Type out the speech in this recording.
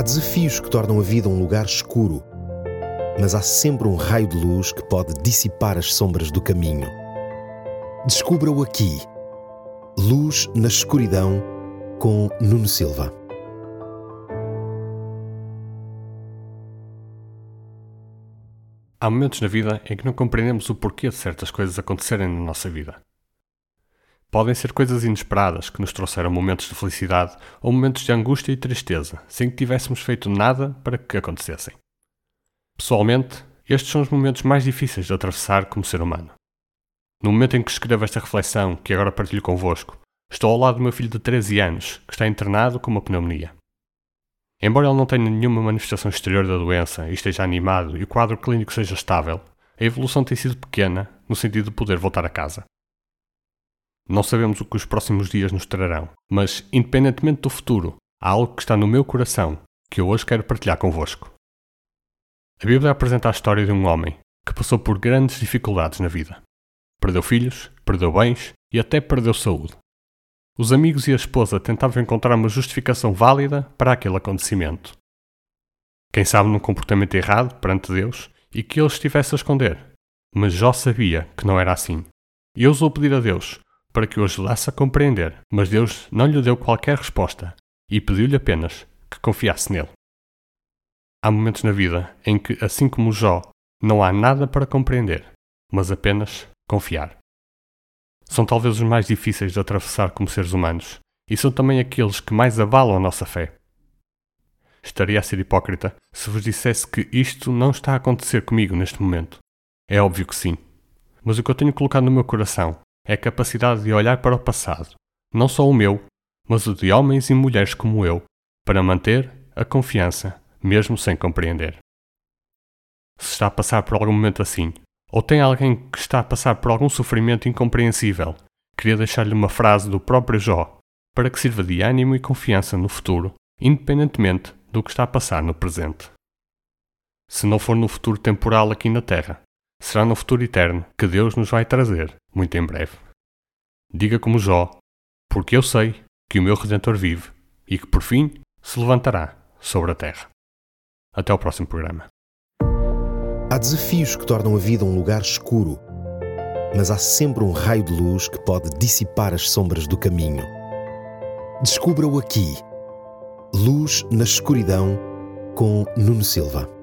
Há desafios que tornam a vida um lugar escuro, mas há sempre um raio de luz que pode dissipar as sombras do caminho. Descubra-o aqui. Luz na escuridão com Nuno Silva. Há momentos na vida em que não compreendemos o porquê de certas coisas acontecerem na nossa vida. Podem ser coisas inesperadas que nos trouxeram momentos de felicidade ou momentos de angústia e tristeza, sem que tivéssemos feito nada para que acontecessem. Pessoalmente, estes são os momentos mais difíceis de atravessar como ser humano. No momento em que escrevo esta reflexão, que agora partilho convosco, estou ao lado do meu filho de 13 anos, que está internado com uma pneumonia. Embora ele não tenha nenhuma manifestação exterior da doença e esteja animado e o quadro clínico seja estável, a evolução tem sido pequena no sentido de poder voltar a casa. Não sabemos o que os próximos dias nos trarão, mas, independentemente do futuro, há algo que está no meu coração que eu hoje quero partilhar convosco. A Bíblia apresenta a história de um homem que passou por grandes dificuldades na vida. Perdeu filhos, perdeu bens e até perdeu saúde. Os amigos e a esposa tentavam encontrar uma justificação válida para aquele acontecimento. Quem sabe num comportamento errado perante Deus e que ele estivesse a esconder. Mas Jó sabia que não era assim. E ousou pedir a Deus para que o ajudasse a compreender, mas Deus não lhe deu qualquer resposta e pediu-lhe apenas que confiasse nele. Há momentos na vida em que, assim como Jó, não há nada para compreender, mas apenas confiar. São talvez os mais difíceis de atravessar como seres humanos e são também aqueles que mais avalam a nossa fé. Estaria a ser hipócrita se vos dissesse que isto não está a acontecer comigo neste momento. É óbvio que sim. Mas o que eu tenho colocado no meu coração é a capacidade de olhar para o passado, não só o meu, mas o de homens e mulheres como eu, para manter a confiança, mesmo sem compreender. Se está a passar por algum momento assim, ou tem alguém que está a passar por algum sofrimento incompreensível, queria deixar-lhe uma frase do próprio Jó, para que sirva de ânimo e confiança no futuro, independentemente do que está a passar no presente. Se não for no futuro temporal aqui na Terra, será no futuro eterno que Deus nos vai trazer, muito em breve. Diga como Jó, porque eu sei que o meu Redentor vive e que por fim se levantará sobre a terra. Até ao próximo programa. Há desafios que tornam a vida um lugar escuro, mas há sempre um raio de luz que pode dissipar as sombras do caminho. Descubra-o aqui. Luz na escuridão com Nuno Silva.